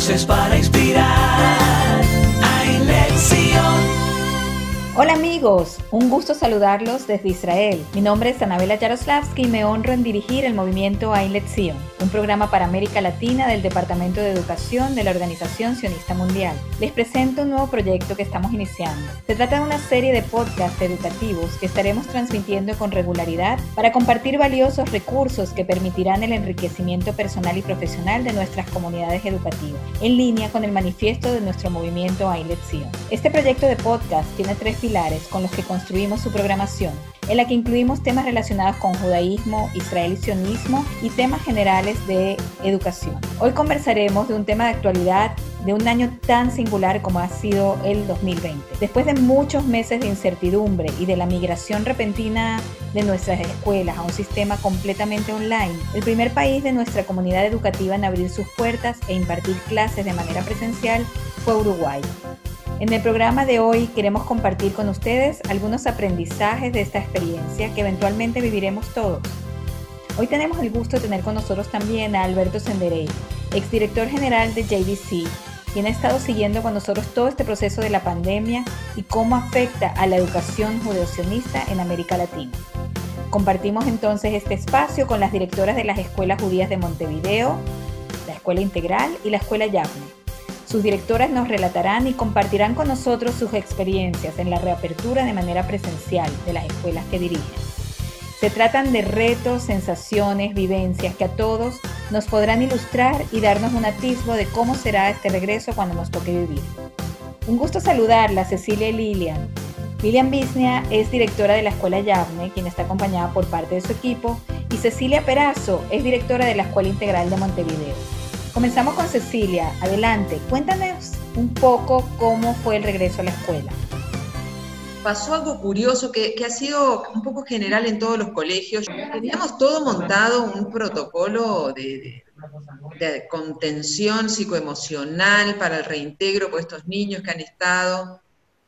Voces para inspirar Hola amigos, un gusto saludarlos desde Israel. Mi nombre es Anabela Yaroslavsky y me honro en dirigir el movimiento Ailet Zion, un programa para América Latina del Departamento de Educación de la Organización Sionista Mundial. Les presento un nuevo proyecto que estamos iniciando. Se trata de una serie de podcasts educativos que estaremos transmitiendo con regularidad para compartir valiosos recursos que permitirán el enriquecimiento personal y profesional de nuestras comunidades educativas, en línea con el manifiesto de nuestro movimiento Ailet Zion. Este proyecto de podcast tiene tres con los que construimos su programación, en la que incluimos temas relacionados con judaísmo, israel y sionismo y temas generales de educación. Hoy conversaremos de un tema de actualidad de un año tan singular como ha sido el 2020. Después de muchos meses de incertidumbre y de la migración repentina de nuestras escuelas a un sistema completamente online, el primer país de nuestra comunidad educativa en abrir sus puertas e impartir clases de manera presencial fue Uruguay. En el programa de hoy queremos compartir con ustedes algunos aprendizajes de esta experiencia que eventualmente viviremos todos. Hoy tenemos el gusto de tener con nosotros también a Alberto Senderey, exdirector general de JVC, quien ha estado siguiendo con nosotros todo este proceso de la pandemia y cómo afecta a la educación judeocionista en América Latina. Compartimos entonces este espacio con las directoras de las escuelas judías de Montevideo, la Escuela Integral y la Escuela Yavne sus directoras nos relatarán y compartirán con nosotros sus experiencias en la reapertura de manera presencial de las escuelas que dirigen. Se tratan de retos, sensaciones, vivencias que a todos nos podrán ilustrar y darnos un atisbo de cómo será este regreso cuando nos toque vivir. Un gusto saludarla, Cecilia y Lilian. Lilian Bisnia es directora de la Escuela Yavne, quien está acompañada por parte de su equipo, y Cecilia Perazo es directora de la Escuela Integral de Montevideo. Comenzamos con Cecilia. Adelante, cuéntanos un poco cómo fue el regreso a la escuela. Pasó algo curioso que, ha sido un poco general en todos los colegios. Teníamos todo montado, un protocolo de, de contención psicoemocional para el reintegro por estos niños que han estado.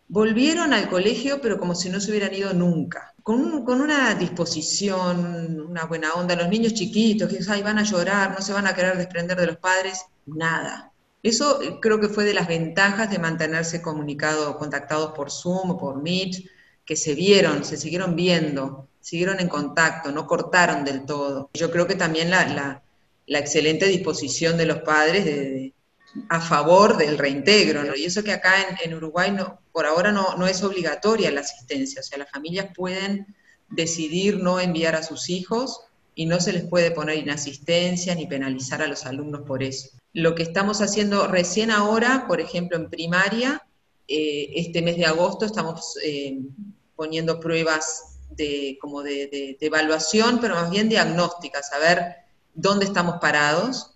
Volvieron al colegio, pero como si no se hubieran ido nunca con, una disposición, una buena onda, los niños chiquitos que ay, van a llorar, no se van a querer desprender de los padres, nada. Eso eh, creo que fue de las ventajas de mantenerse comunicado, contactados por Zoom o por Meet, que se vieron, se siguieron viendo, siguieron en contacto, no cortaron del todo. Yo creo que también la, excelente disposición de los padres de, a favor del reintegro, ¿no? Y eso que acá en, Uruguay no, por ahora no, no, es obligatoria la asistencia, o sea, las familias pueden decidir no enviar a sus hijos y no se les puede poner inasistencia ni penalizar a los alumnos por eso. Lo que estamos haciendo recién ahora, por ejemplo, en primaria, eh, este mes de agosto estamos eh, poniendo pruebas de, como de, de, de evaluación, pero más bien diagnósticas, saber dónde estamos parados,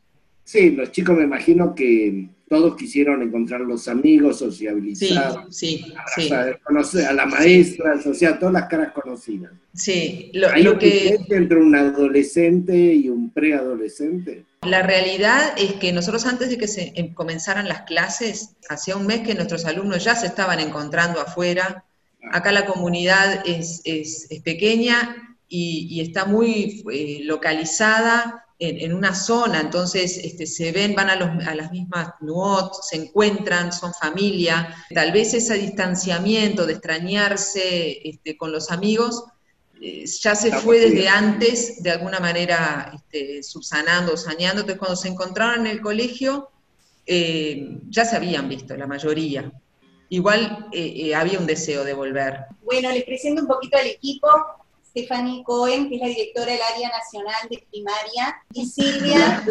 Sí, los chicos me imagino que todos quisieron encontrar los amigos, sociabilizar, sí, sí, conocer a la maestra, o sea, todas las caras conocidas. Sí, lo, ¿Hay lo que... entre un adolescente y un preadolescente? La realidad es que nosotros antes de que se em, comenzaran las clases, hacía un mes que nuestros alumnos ya se estaban encontrando afuera. Ah. Acá la comunidad es, es, pequeña y, y, está muy eh, localizada en, una zona, entonces este, se ven, van a, los, a las mismas nuot, se encuentran, son familia. Tal vez ese distanciamiento de extrañarse este, con los amigos eh, ya se fue desde antes, de alguna manera este, subsanando, saneando. Entonces, cuando se encontraron en el colegio, eh, ya se habían visto, la mayoría. Igual eh, había un deseo de volver. Bueno, les presento un poquito al equipo. Stephanie Cohen, que es la directora del área nacional de primaria, y Silvia,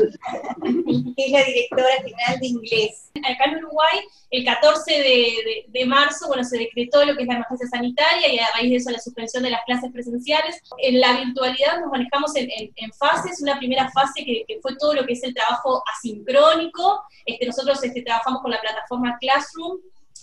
que es la directora general de inglés. Acá en Uruguay, el 14 de, marzo, bueno, se decretó lo que es la emergencia sanitaria y a raíz de eso la suspensión de las clases presenciales. En la virtualidad nos manejamos en, fases, una primera fase que, fue todo lo que es el trabajo asincrónico. Este, nosotros este, trabajamos con la plataforma Classroom,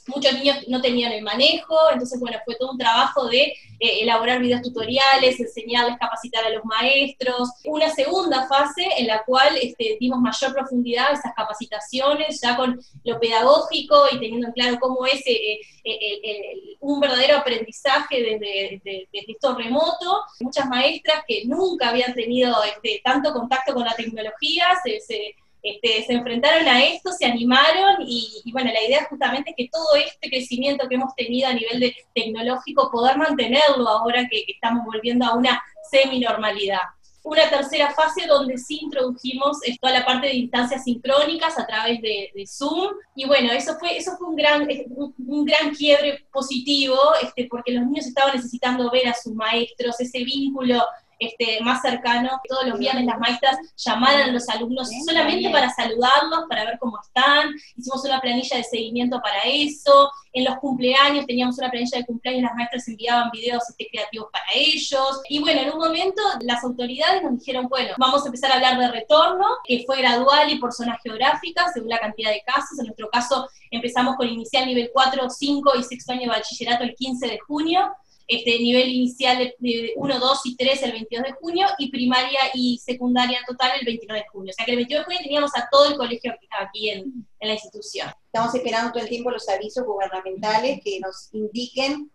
muchos niños no tenían el manejo, entonces bueno, fue todo un trabajo de eh, elaborar videos tutoriales, enseñarles, capacitar a los maestros. Una segunda fase en la cual este, dimos mayor profundidad a esas capacitaciones, ya con lo pedagógico y teniendo en claro cómo es eh, eh, un verdadero aprendizaje desde, esto remoto. Muchas maestras que nunca habían tenido este, tanto contacto con la tecnología se este, se enfrentaron a esto, se animaron y, bueno, la idea justamente es que todo este crecimiento que hemos tenido a nivel de tecnológico, poder mantenerlo ahora que, estamos volviendo a una semi-normalidad una tercera fase donde sí introdujimos toda la parte de instancias sincrónicas a través de, Zoom. Y bueno, eso fue, eso fue un, gran, un, gran quiebre positivo, este, porque los niños estaban necesitando ver a sus maestros, ese vínculo este, más cercano. Todos los viernes las maestras llamaran a los alumnos solamente para saludarlos, para ver cómo están. Hicimos una planilla de seguimiento para eso. En los cumpleaños teníamos una planilla de cumpleaños, las maestras enviaban videos este, creativos para ellos. Y bueno, en un momento las autoridades nos dijeron, bueno, vamos a empezar a hablar de retorno, que fue gradual y por zonas geográficas, según la cantidad de casos. En nuestro caso empezamos con inicial nivel 4, 5 y sexto año de bachillerato el 15 de junio este, nivel inicial de 1, 2 y 3 el 22 de junio y primaria y secundaria total el 29 de junio. O sea que el 22 de junio teníamos a todo el colegio aquí en, en la institución. Estamos esperando todo el tiempo los avisos gubernamentales que nos indiquen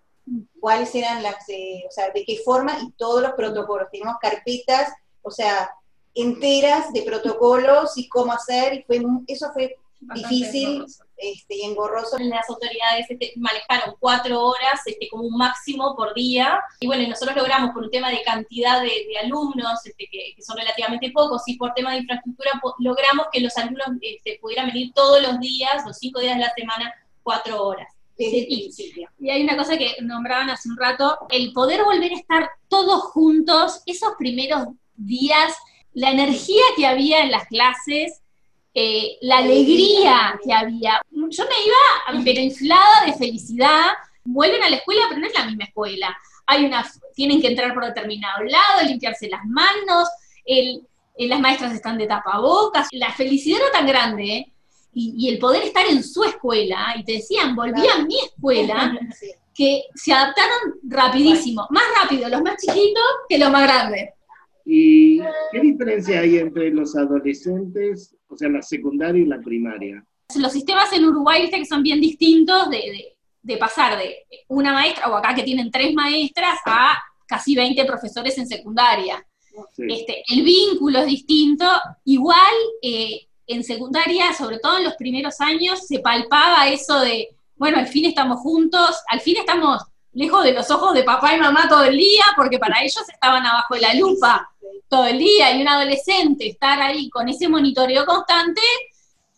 cuáles eran las, eh, o sea, de qué forma y todos los protocolos. Tenemos carpetas, o sea, enteras de protocolos y cómo hacer, y fue, eso fue difícil este, y engorroso. Las autoridades este, manejaron cuatro horas este, como un máximo por día, y bueno, nosotros logramos por un tema de cantidad de, alumnos, este, que, son relativamente pocos, y por tema de infraestructura, logramos que los alumnos este, pudieran venir todos los días, los cinco días de la semana, cuatro horas. y, y hay una cosa que nombraban hace un rato, el poder volver a estar todos juntos, esos primeros días, la energía que había en las clases, eh, la alegría que había. Yo me iba, pero inflada de felicidad. Vuelven a la escuela, pero no es la misma escuela. Hay una, tienen que entrar por determinado lado, limpiarse las manos, el, eh, las maestras están de tapabocas. La felicidad era tan grande, ¿eh? y, el poder estar en su escuela, y te decían, volví a mi escuela, que se adaptaron rapidísimo, más rápido los más chiquitos que los más grandes. ¿Y qué diferencia hay entre los adolescentes, o sea, la secundaria y la primaria? Los sistemas en Uruguay, que son bien distintos de, pasar de una maestra, o acá que tienen tres maestras, a casi 20 profesores en secundaria. Este, el vínculo es distinto. Igual eh, en secundaria, sobre todo en los primeros años, se palpaba eso de, bueno, al fin estamos juntos, al fin estamos lejos de los ojos de papá y mamá todo el día, porque para ellos estaban abajo de la lupa todo el día, y un adolescente estar ahí con ese monitoreo constante,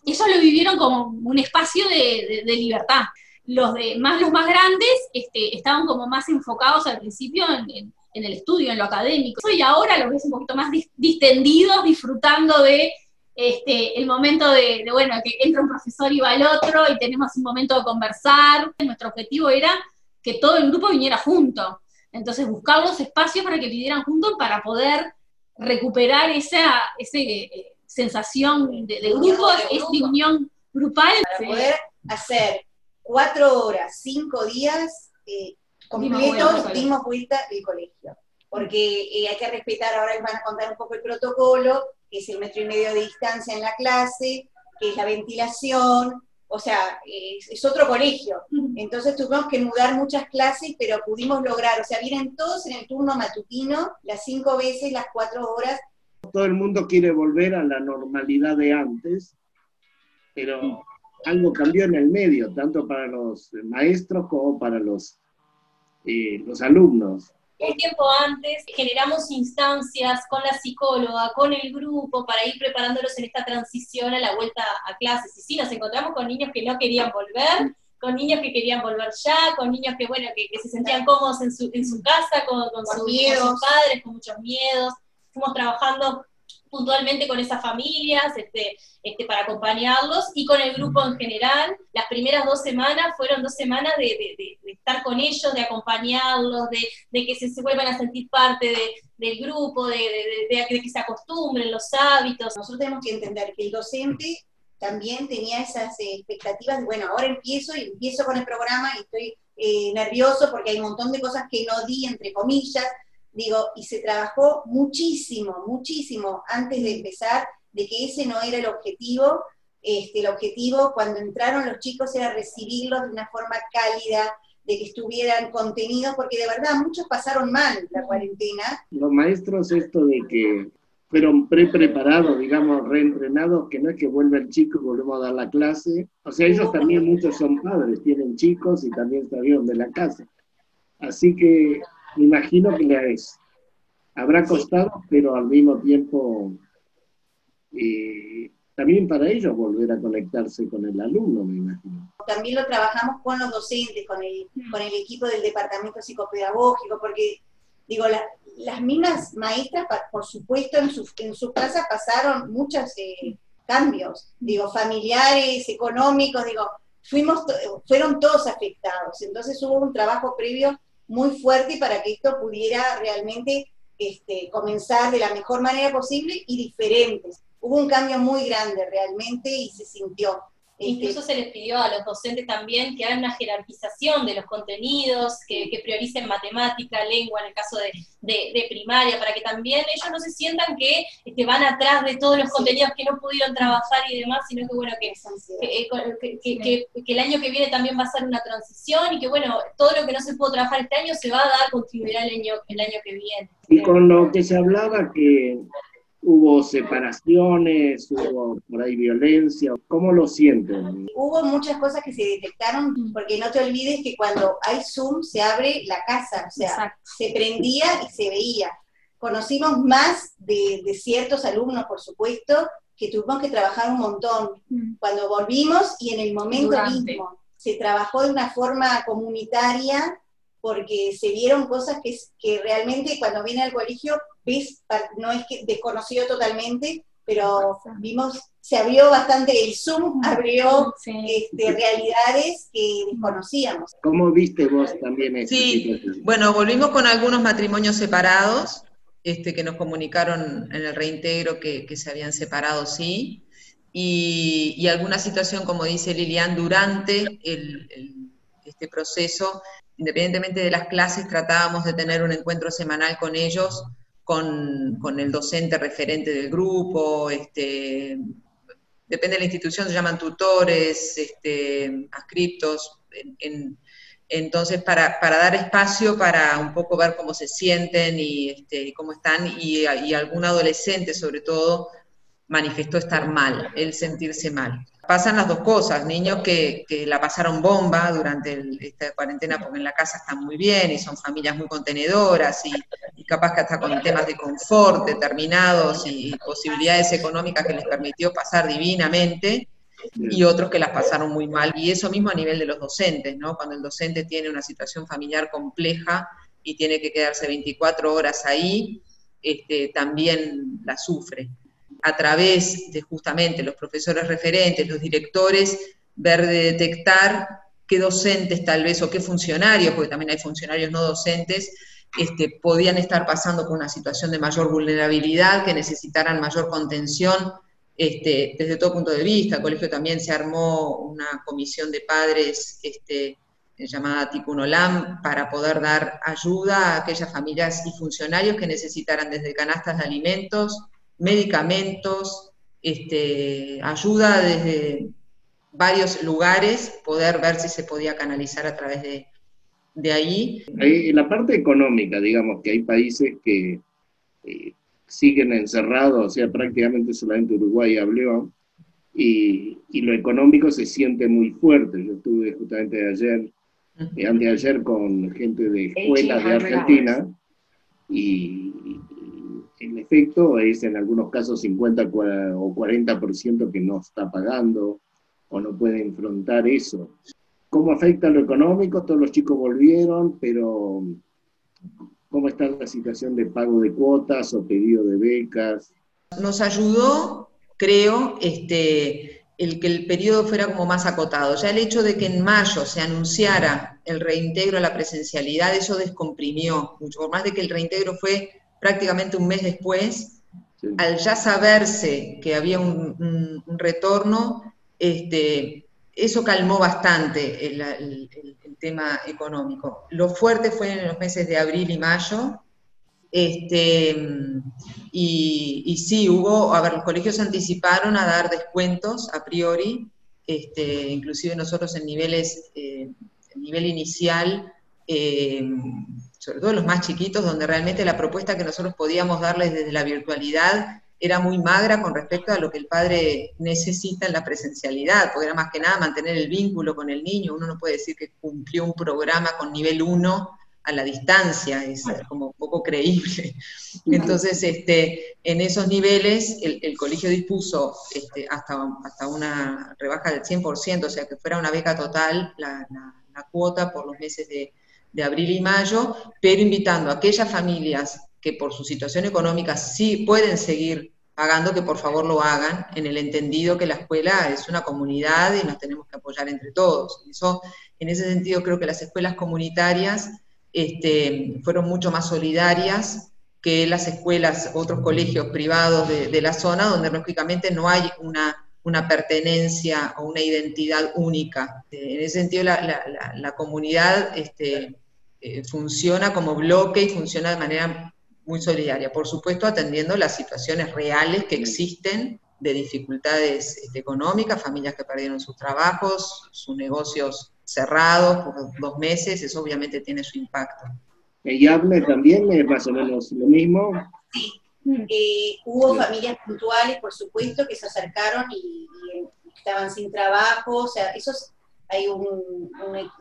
ellos lo vivieron como un espacio de, libertad. Los de más los más grandes este, estaban como más enfocados al principio en, el estudio, en lo académico. Y ahora los ves un poquito más distendidos, disfrutando de este, el momento de, bueno, que entra un profesor y va el otro y tenemos un momento de conversar. Nuestro objetivo era que todo el grupo viniera junto. Entonces buscar los espacios para que vinieran juntos para poder recuperar esa, eh, sensación de, grupo, esa unión grupal. Para poder hacer cuatro horas, cinco días eh, completos, dimos vuelta el colegio. Porque eh, hay que respetar, ahora les van a contar un poco el protocolo, que es el metro y medio de distancia en la clase, que es la ventilación, o sea, es, otro colegio. Entonces tuvimos que mudar muchas clases, pero pudimos lograr, o sea, vienen todos en el turno matutino, las cinco veces, las cuatro horas. Todo el mundo quiere volver a la normalidad de antes, pero algo cambió en el medio, tanto para los maestros como para los, eh, los alumnos un tiempo antes generamos instancias con la psicóloga, con el grupo, para ir preparándolos en esta transición a la vuelta a clases. Y sí, nos encontramos con niños que no querían volver, con niños que querían volver ya, con niños que, bueno, que, se sentían cómodos en su, en su casa, con, con, sus padres, con muchos miedos. Fuimos trabajando puntualmente con esas familias, este, este, para acompañarlos, y con el grupo en general. Las primeras dos semanas fueron dos semanas de, estar con ellos, de acompañarlos, de, que se, vuelvan a sentir parte del grupo, de, que se acostumbren los hábitos. Nosotros tenemos que entender que el docente también tenía esas eh, expectativas de, bueno, ahora empiezo y empiezo con el programa y estoy eh, nervioso porque hay un montón de cosas que no di, entre comillas, digo, y se trabajó muchísimo, muchísimo antes de empezar, de que ese no era el objetivo. Este, el objetivo cuando entraron los chicos era recibirlos de una forma cálida, de que estuvieran contenidos, porque de verdad muchos pasaron mal la cuarentena. Los maestros, esto de que fueron pre-preparados, digamos, reentrenados, que no es que vuelva el chico y volvemos a dar la clase. O sea, ellos también, muchos son padres, tienen chicos y también salieron de la casa. Así que me imagino que les habrá costado, pero al mismo tiempo eh, también para ellos volver a conectarse con el alumno, me imagino. También lo trabajamos con los docentes, con el, con el equipo del departamento psicopedagógico, porque digo, las mismas maestras, por supuesto, en sus en su casa pasaron muchos eh, cambios, digo, familiares, económicos, digo, fuimos, fueron todos afectados. Entonces hubo un trabajo previo muy fuerte para que esto pudiera realmente este, comenzar de la mejor manera posible y diferentes. Hubo un cambio muy grande realmente y se sintió. Incluso se les pidió a los docentes también que hagan una jerarquización de los contenidos, que, prioricen matemática, lengua, en el caso de, primaria, para que también ellos no se sientan que, van atrás de todos los contenidos que no pudieron trabajar y demás, sino que bueno, que, que, el año que viene también va a ser una transición y que bueno, todo lo que no se pudo trabajar este año se va a dar, contribuirá el año, el año que viene. Y con lo que se hablaba que hubo separaciones, hubo por ahí violencia. ¿Cómo lo sienten? Hubo muchas cosas que se detectaron, porque no te olvides que cuando hay Zoom se abre la casa, o sea, se prendía y se veía. Conocimos más de, ciertos alumnos, por supuesto, que tuvimos que trabajar un montón. Mm. Cuando volvimos y en el momento mismo se trabajó de una forma comunitaria porque se vieron cosas que, que realmente cuando viene al colegio ves, no es que desconocido totalmente, pero vimos, se abrió bastante, el Zoom abrió este, realidades que desconocíamos. ¿Cómo viste vos también eso? Sí, bueno, volvimos con algunos matrimonios separados, este, que nos comunicaron en el reintegro que, se habían separado, sí, y, alguna situación, como dice Lilian, durante este proceso independientemente de las clases, tratábamos de tener un encuentro semanal con ellos, con, el docente referente del grupo, este, depende de la institución, se llaman tutores, este, ascriptos, entonces para, dar espacio para un poco ver cómo se sienten y este, cómo están, y, y algún adolescente sobre todo manifestó estar mal, el sentirse mal pasan las dos cosas, niños que, la pasaron bomba durante esta cuarentena porque en la casa están muy bien y son familias muy contenedoras y, capaz que hasta con temas de confort determinados y posibilidades económicas que les permitió pasar divinamente, y otros que las pasaron muy mal. Y eso mismo a nivel de los docentes, ¿no? Cuando el docente tiene una situación familiar compleja y tiene que quedarse 24 horas ahí, este, también la sufre a través de justamente los profesores referentes, los directores, ver de detectar qué docentes tal vez o qué funcionarios, porque también hay funcionarios no docentes, este, podían estar pasando por una situación de mayor vulnerabilidad, que necesitaran mayor contención este, desde todo punto de vista. El colegio también se armó una comisión de padres este, llamada Ticunolam para poder dar ayuda a aquellas familias y funcionarios que necesitaran desde canastas de alimentos, medicamentos, este, ayuda desde varios lugares, poder ver si se podía canalizar a través de, de ahí. En la parte económica, digamos que hay países que eh, siguen encerrados, o sea, prácticamente solamente Uruguay habló, y, y, lo económico se siente muy fuerte. Yo estuve justamente ayer, eh, antes de ayer, con gente de escuelas de Argentina, y, efecto es en algunos casos 50 o 40% que no está pagando o no puede enfrentar eso. ¿Cómo afecta lo económico? Todos los chicos volvieron, pero ¿cómo está la situación de pago de cuotas o pedido de becas? Nos ayudó, creo, este, el que el periodo fuera como más acotado. Ya el hecho de que en mayo se anunciara el reintegro a la presencialidad, eso descomprimió mucho, por más de que el reintegro fue prácticamente un mes después, al ya saberse que había un, retorno, este, eso calmó bastante el, tema económico. Lo fuerte fue en los meses de abril y mayo, este, y, y, sí, hubo, a ver, los colegios anticiparon a dar descuentos a priori, este, inclusive nosotros en niveles, eh, nivel inicial, eh, sobre todo los más chiquitos, donde realmente la propuesta que nosotros podíamos darles desde la virtualidad era muy magra con respecto a lo que el padre necesita en la presencialidad, porque era más que nada mantener el vínculo con el niño. Uno no puede decir que cumplió un programa con nivel 1 a la distancia, es como poco creíble. Entonces, este, en esos niveles, el, colegio dispuso este, hasta, hasta una rebaja del 100%, o sea, que fuera una beca total la, cuota por los meses de, de abril y mayo, pero invitando a aquellas familias que por su situación económica sí pueden seguir pagando, que por favor lo hagan, en el entendido que la escuela es una comunidad y nos tenemos que apoyar entre todos. En ese sentido, creo que las escuelas comunitarias este, fueron mucho más solidarias que las escuelas, otros colegios privados de, la zona, donde lógicamente no hay una, una, pertenencia o una identidad única. En ese sentido, la, comunidad este, eh, funciona como bloque y funciona de manera muy solidaria, por supuesto atendiendo las situaciones reales que existen de dificultades este, económicas, familias que perdieron sus trabajos, sus negocios cerrados por dos meses, eso obviamente tiene su impacto. ¿Y Yable también es más o menos lo mismo? Sí, eh, hubo familias puntuales, por supuesto, que se acercaron y, y, estaban sin trabajo, o sea, esos hay un,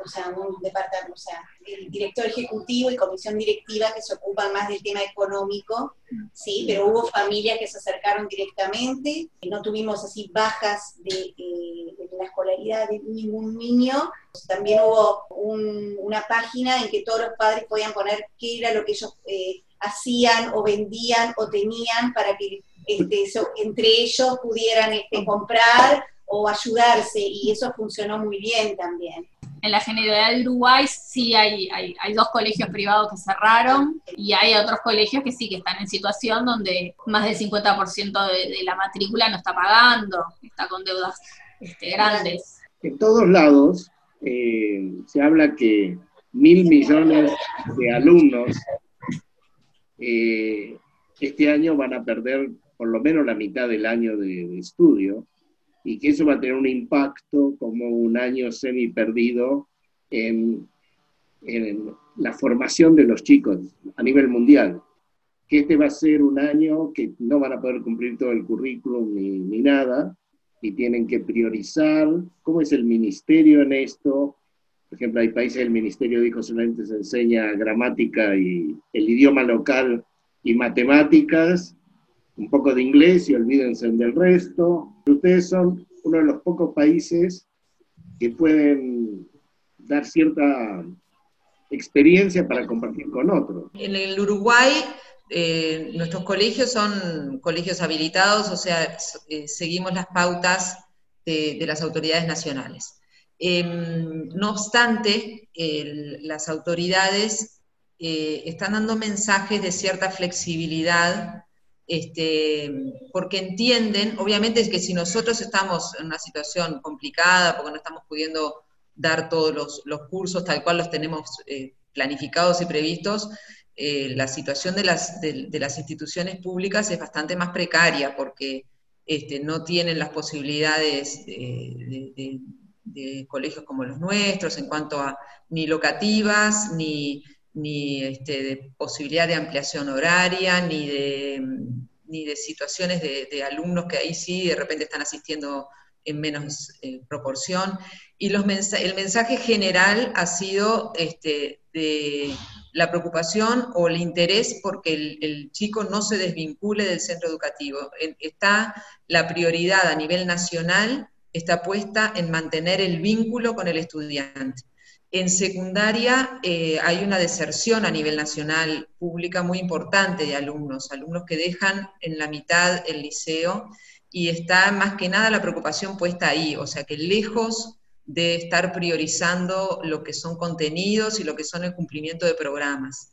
o sea, un departamento, o sea, el director ejecutivo y comisión directiva que se ocupan más del tema económico, sí, pero hubo familias que se acercaron directamente, no tuvimos así bajas de, eh, la escolaridad de ningún niño, también hubo una página en que todos los padres podían poner qué era lo que ellos eh, hacían o vendían o tenían para que este, entre ellos pudieran este, comprar o ayudarse, y eso funcionó muy bien también. En la Generalidad de Uruguay sí hay, hay, hay, dos colegios privados que cerraron y hay otros colegios que sí que están en situación donde más del 50% de, de, la matrícula no está pagando, está con deudas este, grandes. En todos lados eh, se habla que mil millones de alumnos eh, este año van a perder por lo menos la mitad del año de, de estudio y que eso va a tener un impacto como un año semi perdido en, en la formación de los chicos a nivel mundial. Que este va a ser un año que no van a poder cumplir todo el currículum ni, ni nada, y tienen que priorizar cómo es el ministerio en esto. Por ejemplo, hay países el ministerio dijo solamente se enseña gramática y el idioma local y matemáticas, un poco de inglés y olvídense del resto. Ustedes son uno de los pocos países que pueden dar cierta experiencia para compartir con otros. En el Uruguay, eh, nuestros colegios son colegios habilitados, o sea, eh, seguimos las pautas de, las autoridades nacionales. Em, no obstante, las autoridades eh, están dando mensajes de cierta flexibilidad este, porque entienden, obviamente es que si nosotros estamos en una situación complicada, porque no estamos pudiendo dar todos los, cursos tal cual los tenemos eh, planificados y previstos, eh, la situación de las, instituciones públicas es bastante más precaria porque este, no tienen las posibilidades de, de, colegios como los nuestros en cuanto a ni locativas, ni ni este, de posibilidad de ampliación horaria, ni de, ni de situaciones de, alumnos que ahí sí de repente están asistiendo en menos eh, proporción. Y los el mensaje general ha sido este, de la preocupación o el interés porque el, chico no se desvincule del centro educativo. Está la prioridad a nivel nacional, está puesta en mantener el vínculo con el estudiante. En secundaria eh, hay una deserción a nivel nacional pública muy importante de alumnos, alumnos que dejan en la mitad el liceo y está más que nada la preocupación puesta ahí, o sea que lejos de estar priorizando lo que son contenidos y lo que son el cumplimiento de programas.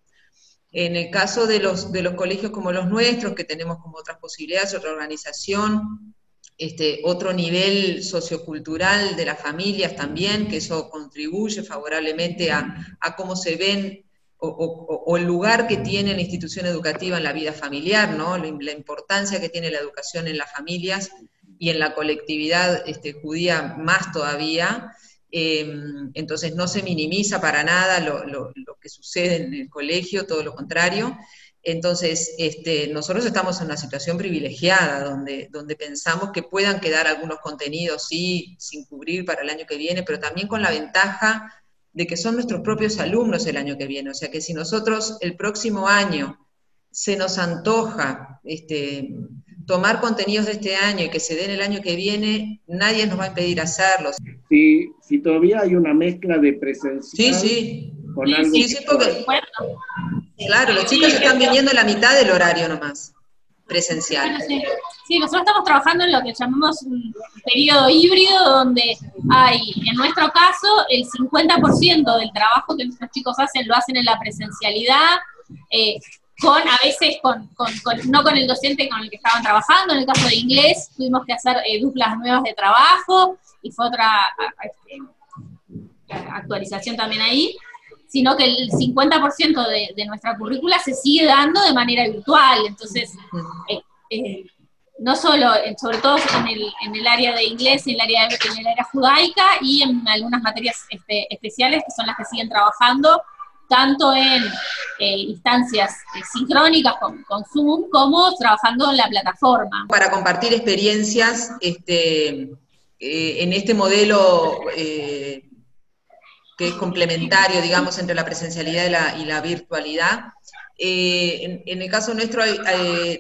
En el caso de los, de los colegios como los nuestros, que tenemos como otras posibilidades, otra organización, este, otro nivel sociocultural de las familias también, que eso contribuye favorablemente a, cómo se ven o, el lugar que tiene la institución educativa en la vida familiar, ¿no? la, importancia que tiene la educación en las familias y en la colectividad este, judía más todavía. Em, entonces no se minimiza para nada lo, que sucede en el colegio, todo lo contrario. Entonces, este, nosotros estamos en una situación privilegiada, donde, donde pensamos que puedan quedar algunos contenidos, sí, sin cubrir para el año que viene, pero también con la ventaja de que son nuestros propios alumnos el año que viene. O sea que si nosotros el próximo año se nos antoja este, tomar contenidos de este año y que se den el año que viene, nadie nos va a impedir hacerlos. Si, si todavía hay una mezcla de presencial sí, sí. con algo sí, sí, porque, claro, los chicos están viniendo la mitad del horario nomás, presencial. Sí, nosotros estamos trabajando en lo que llamamos un periodo híbrido, donde hay, en nuestro caso, el 50% del trabajo que nuestros chicos hacen lo hacen en la presencialidad, eh, con a veces con, no con el docente con el que estaban trabajando, en el caso de inglés tuvimos que hacer eh, duplas nuevas de trabajo y fue otra este, actualización también ahí, sino que el 50% de, de, nuestra currícula se sigue dando de manera virtual, entonces eh, eh, no solo, sobre todo en el, en el área de inglés, en el área, en el área judaica y en algunas materias este, especiales que son las que siguen trabajando tanto en eh, instancias sincrónicas con, Zoom como trabajando en la plataforma. Para compartir experiencias este, en este modelo que es complementario, digamos, entre la presencialidad y la, virtualidad. En, el caso nuestro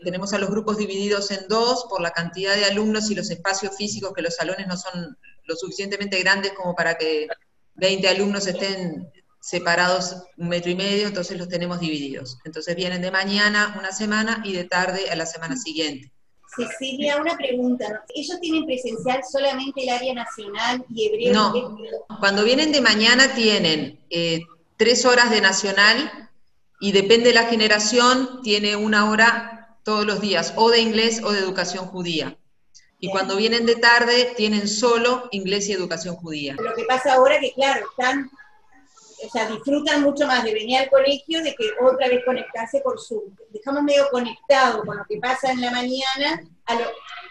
tenemos a los grupos divididos en dos por la cantidad de alumnos y los espacios físicos, que los salones no son lo suficientemente grandes como para que 20 alumnos estén separados un metro y medio, entonces los tenemos divididos. Entonces vienen de mañana una semana y de tarde a la semana siguiente. Cecilia, una pregunta. ¿Ellos tienen presencial solamente el área nacional y hebreo? No, cuando vienen de mañana tienen eh, tres horas de nacional y depende de la generación, tiene una hora todos los días, o de inglés o de educación judía. Y cuando vienen de tarde, tienen solo inglés y educación judía. Lo que pasa ahora que, claro, están o sea, disfrutan mucho más de venir al colegio de que otra vez conectarse por Zoom. Dejamos medio conectado con lo que pasa en la mañana a lo,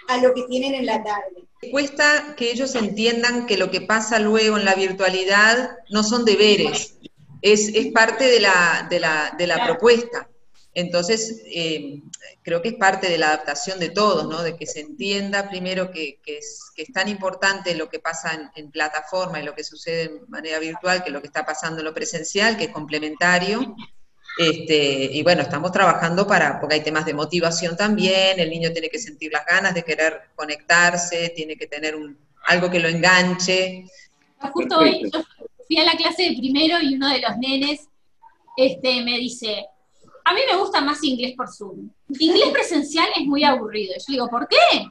a lo que tienen en la tarde. Cuesta que ellos entiendan que lo que pasa luego en la virtualidad no son deberes, es, es parte de la, de la, de la propuesta. Entonces, eh, creo que es parte de la adaptación de todos, ¿no? De que se entienda primero que, es, tan importante lo que pasa en, plataforma y lo que sucede de manera virtual que lo que está pasando en lo presencial, que es complementario. Este, y bueno, estamos trabajando para, porque hay temas de motivación también, el niño tiene que sentir las ganas de querer conectarse, tiene que tener algo que lo enganche. Justo hoy yo fui a la clase de primero y uno de los nenes este, me dice, a mí me gusta más inglés por Zoom. Inglés presencial es muy aburrido. Yo digo, ¿por qué?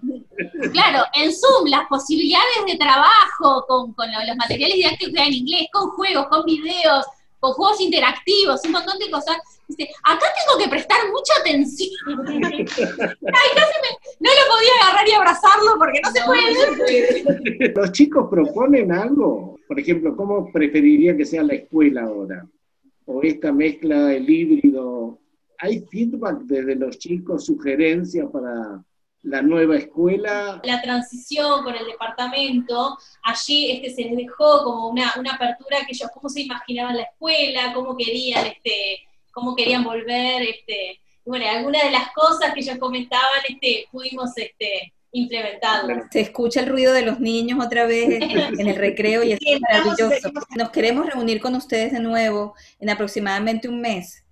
Claro, en Zoom las posibilidades de trabajo con, los materiales didácticos en inglés, con juegos, con videos, con juegos interactivos, un montón de cosas. Dice, acá tengo que prestar mucha atención. Ay, casi me, no lo podía agarrar y abrazarlo porque no, se puede. Los chicos proponen algo. Por ejemplo, ¿cómo preferiría que sea la escuela ahora? O esta mezcla del híbrido ¿Hay feedback desde los chicos, sugerencias para la nueva escuela? La transición con el departamento, allí este, se les dejó como una, una apertura que ellos, cómo se imaginaban la escuela, cómo querían, este, cómo querían volver, este, bueno, algunas de las cosas que ellos comentaban, este, pudimos este, implementarlas. Se escucha el ruido de los niños otra vez en el recreo y es maravilloso. Nos queremos reunir con ustedes de nuevo en aproximadamente un mes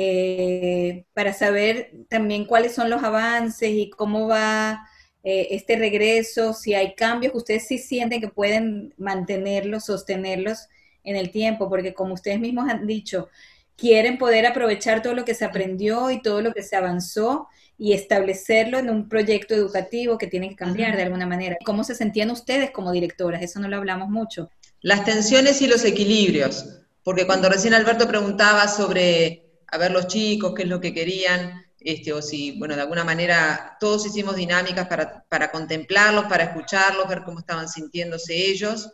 eh, para saber también cuáles son los avances y cómo va eh, este regreso, si hay cambios que ustedes sí sienten que pueden mantenerlos, sostenerlos en el tiempo, porque como ustedes mismos han dicho, quieren poder aprovechar todo lo que se aprendió y todo lo que se avanzó y establecerlo en un proyecto educativo que tiene que cambiar de alguna manera. ¿Cómo se sentían ustedes como directoras? Eso no lo hablamos mucho. Las tensiones y los equilibrios, porque cuando recién Alberto preguntaba sobre a ver los chicos, qué es lo que querían, este, o si, bueno, de alguna manera todos hicimos dinámicas para, contemplarlos, para escucharlos, ver cómo estaban sintiéndose ellos,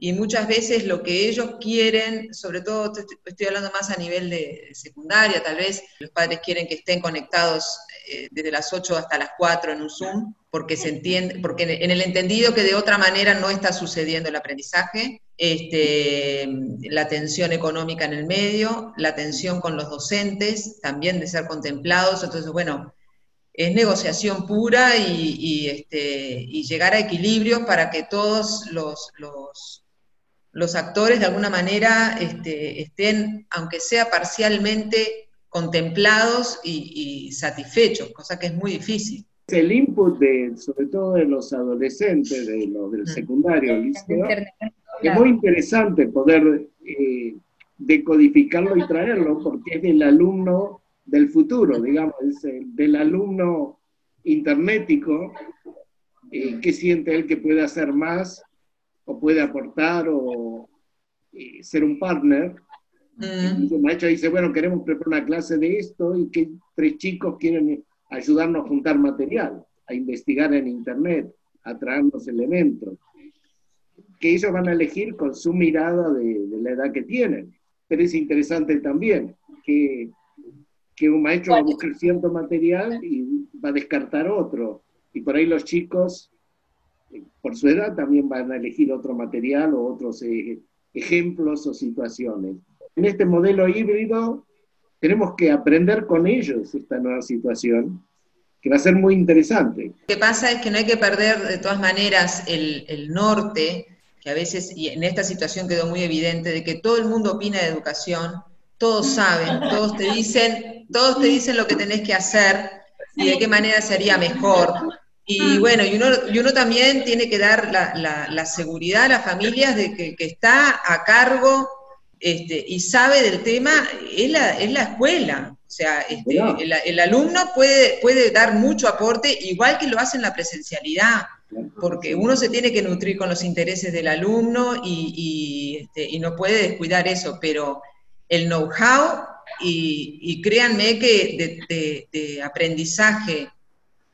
y muchas veces lo que ellos quieren, sobre todo estoy hablando más a nivel de secundaria, tal vez los padres quieren que estén conectados eh, desde las 8 hasta las 4 en un Zoom, porque se entiende, porque en el entendido que de otra manera no está sucediendo el aprendizaje, este, la tensión económica en el medio, la tensión con los docentes, también de ser contemplados, entonces, bueno, es negociación pura y, este, y llegar a equilibrio para que todos los, los, actores de alguna manera este, estén, aunque sea parcialmente, contemplados y, satisfechos, cosa que es muy difícil. El input, de, sobre todo de los adolescentes, de los del secundario, es muy interesante poder eh, decodificarlo y traerlo, porque es del alumno del futuro, digamos, es del alumno internetico, eh, que siente él que puede hacer más, o puede aportar, o eh, ser un partner. Mm. El maestro dice, bueno, queremos preparar una clase de esto y que tres chicos quieren ayudarnos a juntar material, a investigar en Internet, a traernos elementos, que ellos van a elegir con su mirada de, de la edad que tienen. Pero es interesante también que que un maestro va a buscar cierto material y va a descartar otro. Y por ahí los chicos, eh, por su edad, también van a elegir otro material o otros eh, ejemplos o situaciones. En este modelo híbrido tenemos que aprender con ellos esta nueva situación, que va a ser muy interesante. Lo que pasa es que no hay que perder de todas maneras el, el norte, que a veces, y en esta situación quedó muy evidente, de que todo el mundo opina de educación, todos saben, todos te dicen, todos te dicen lo que tenés que hacer y de qué manera sería mejor. Y bueno, y uno, y uno también tiene que dar la, seguridad a las familias de que, está a cargo este, y sabe del tema, es la, es la escuela. O sea, este, el, alumno puede, puede dar mucho aporte, igual que lo hace en la presencialidad, porque uno se tiene que nutrir con los intereses del alumno y, y, este, y no puede descuidar eso, pero el know-how y, créanme que de, aprendizaje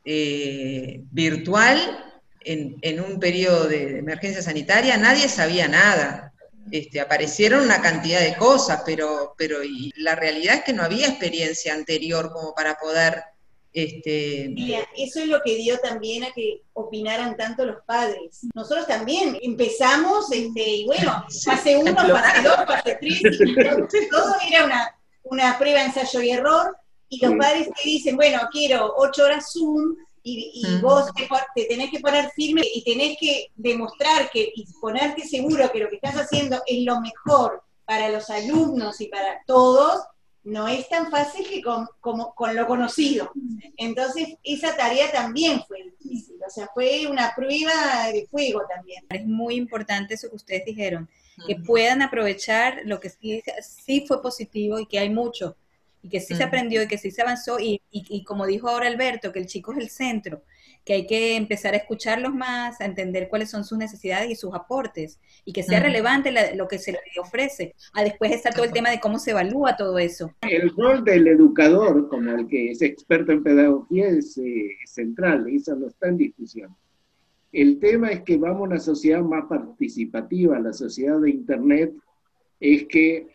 eh, virtual en, un periodo de, emergencia sanitaria nadie sabía nada. Este, aparecieron una cantidad de cosas, pero, pero la realidad es que no había experiencia anterior como para poder este... eso es lo que dio también a que opinaran tanto los padres. Nosotros también empezamos, este, y bueno, fase uno, fase dos, fase tres, todo, era una, una prueba, ensayo y error, y los padres te dicen, bueno, quiero ocho horas Zoom, y, vos te, tenés que poner firme y tenés que demostrar que, y ponerte seguro que lo que estás haciendo es lo mejor para los alumnos y para todos, no es tan fácil que con, como, con lo conocido. Entonces, esa tarea también fue difícil, o sea, fue una prueba de fuego también. Es muy importante eso que ustedes dijeron, que puedan aprovechar lo que sí, sí fue positivo y que hay mucho, y que sí se aprendió y que sí se avanzó, y, y, y como dijo ahora Alberto, que el chico es el centro que hay que empezar a escucharlos más, a entender cuáles son sus necesidades y sus aportes, y que sea relevante lo que se le ofrece, a después está todo el tema de cómo se evalúa todo eso. El rol del educador, como el que es experto en pedagogía, es eh, central, eso no está en discusión. El tema es que vamos a una sociedad más participativa, la sociedad de Internet es que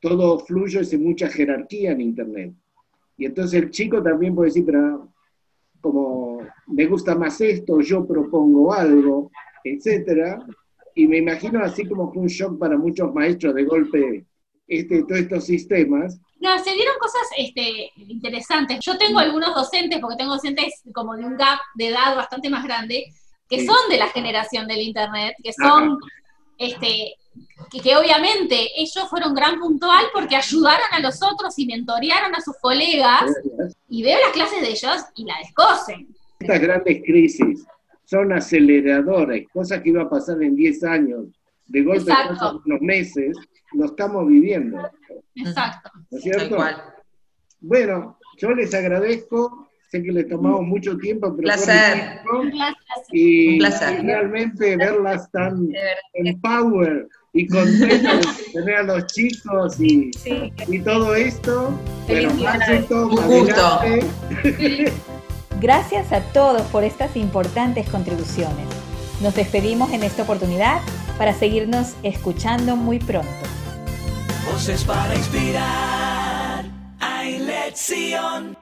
todo fluye sin mucha jerarquía en Internet. Y entonces el chico también puede decir, pero como me gusta más esto, yo propongo algo, etcétera. Y me imagino así como fue un shock para muchos maestros de golpe este, todos estos sistemas. No, se dieron cosas este, interesantes. Yo tengo algunos docentes, porque tengo docentes como de un gap de edad bastante más grande, que son de la generación del Internet, que son este, que, obviamente ellos fueron gran puntual porque ayudaron a los otros y mentorearon a sus colegas, y veo las clases de ellos y la descosen. Estas grandes crisis son aceleradoras, cosas que iba a pasar en 10 años, de golpe en unos meses, lo estamos viviendo. Exacto. ¿No es cierto? Bueno, yo les agradezco, sé que les tomamos mucho tiempo, pero placer. y, realmente verlas tan en power y contentos de tener a los chicos y, y todo esto. Bueno, Un gusto. Gracias a todos por estas importantes contribuciones. Nos despedimos en esta oportunidad para seguirnos escuchando muy pronto. Voces para inspirar a lección.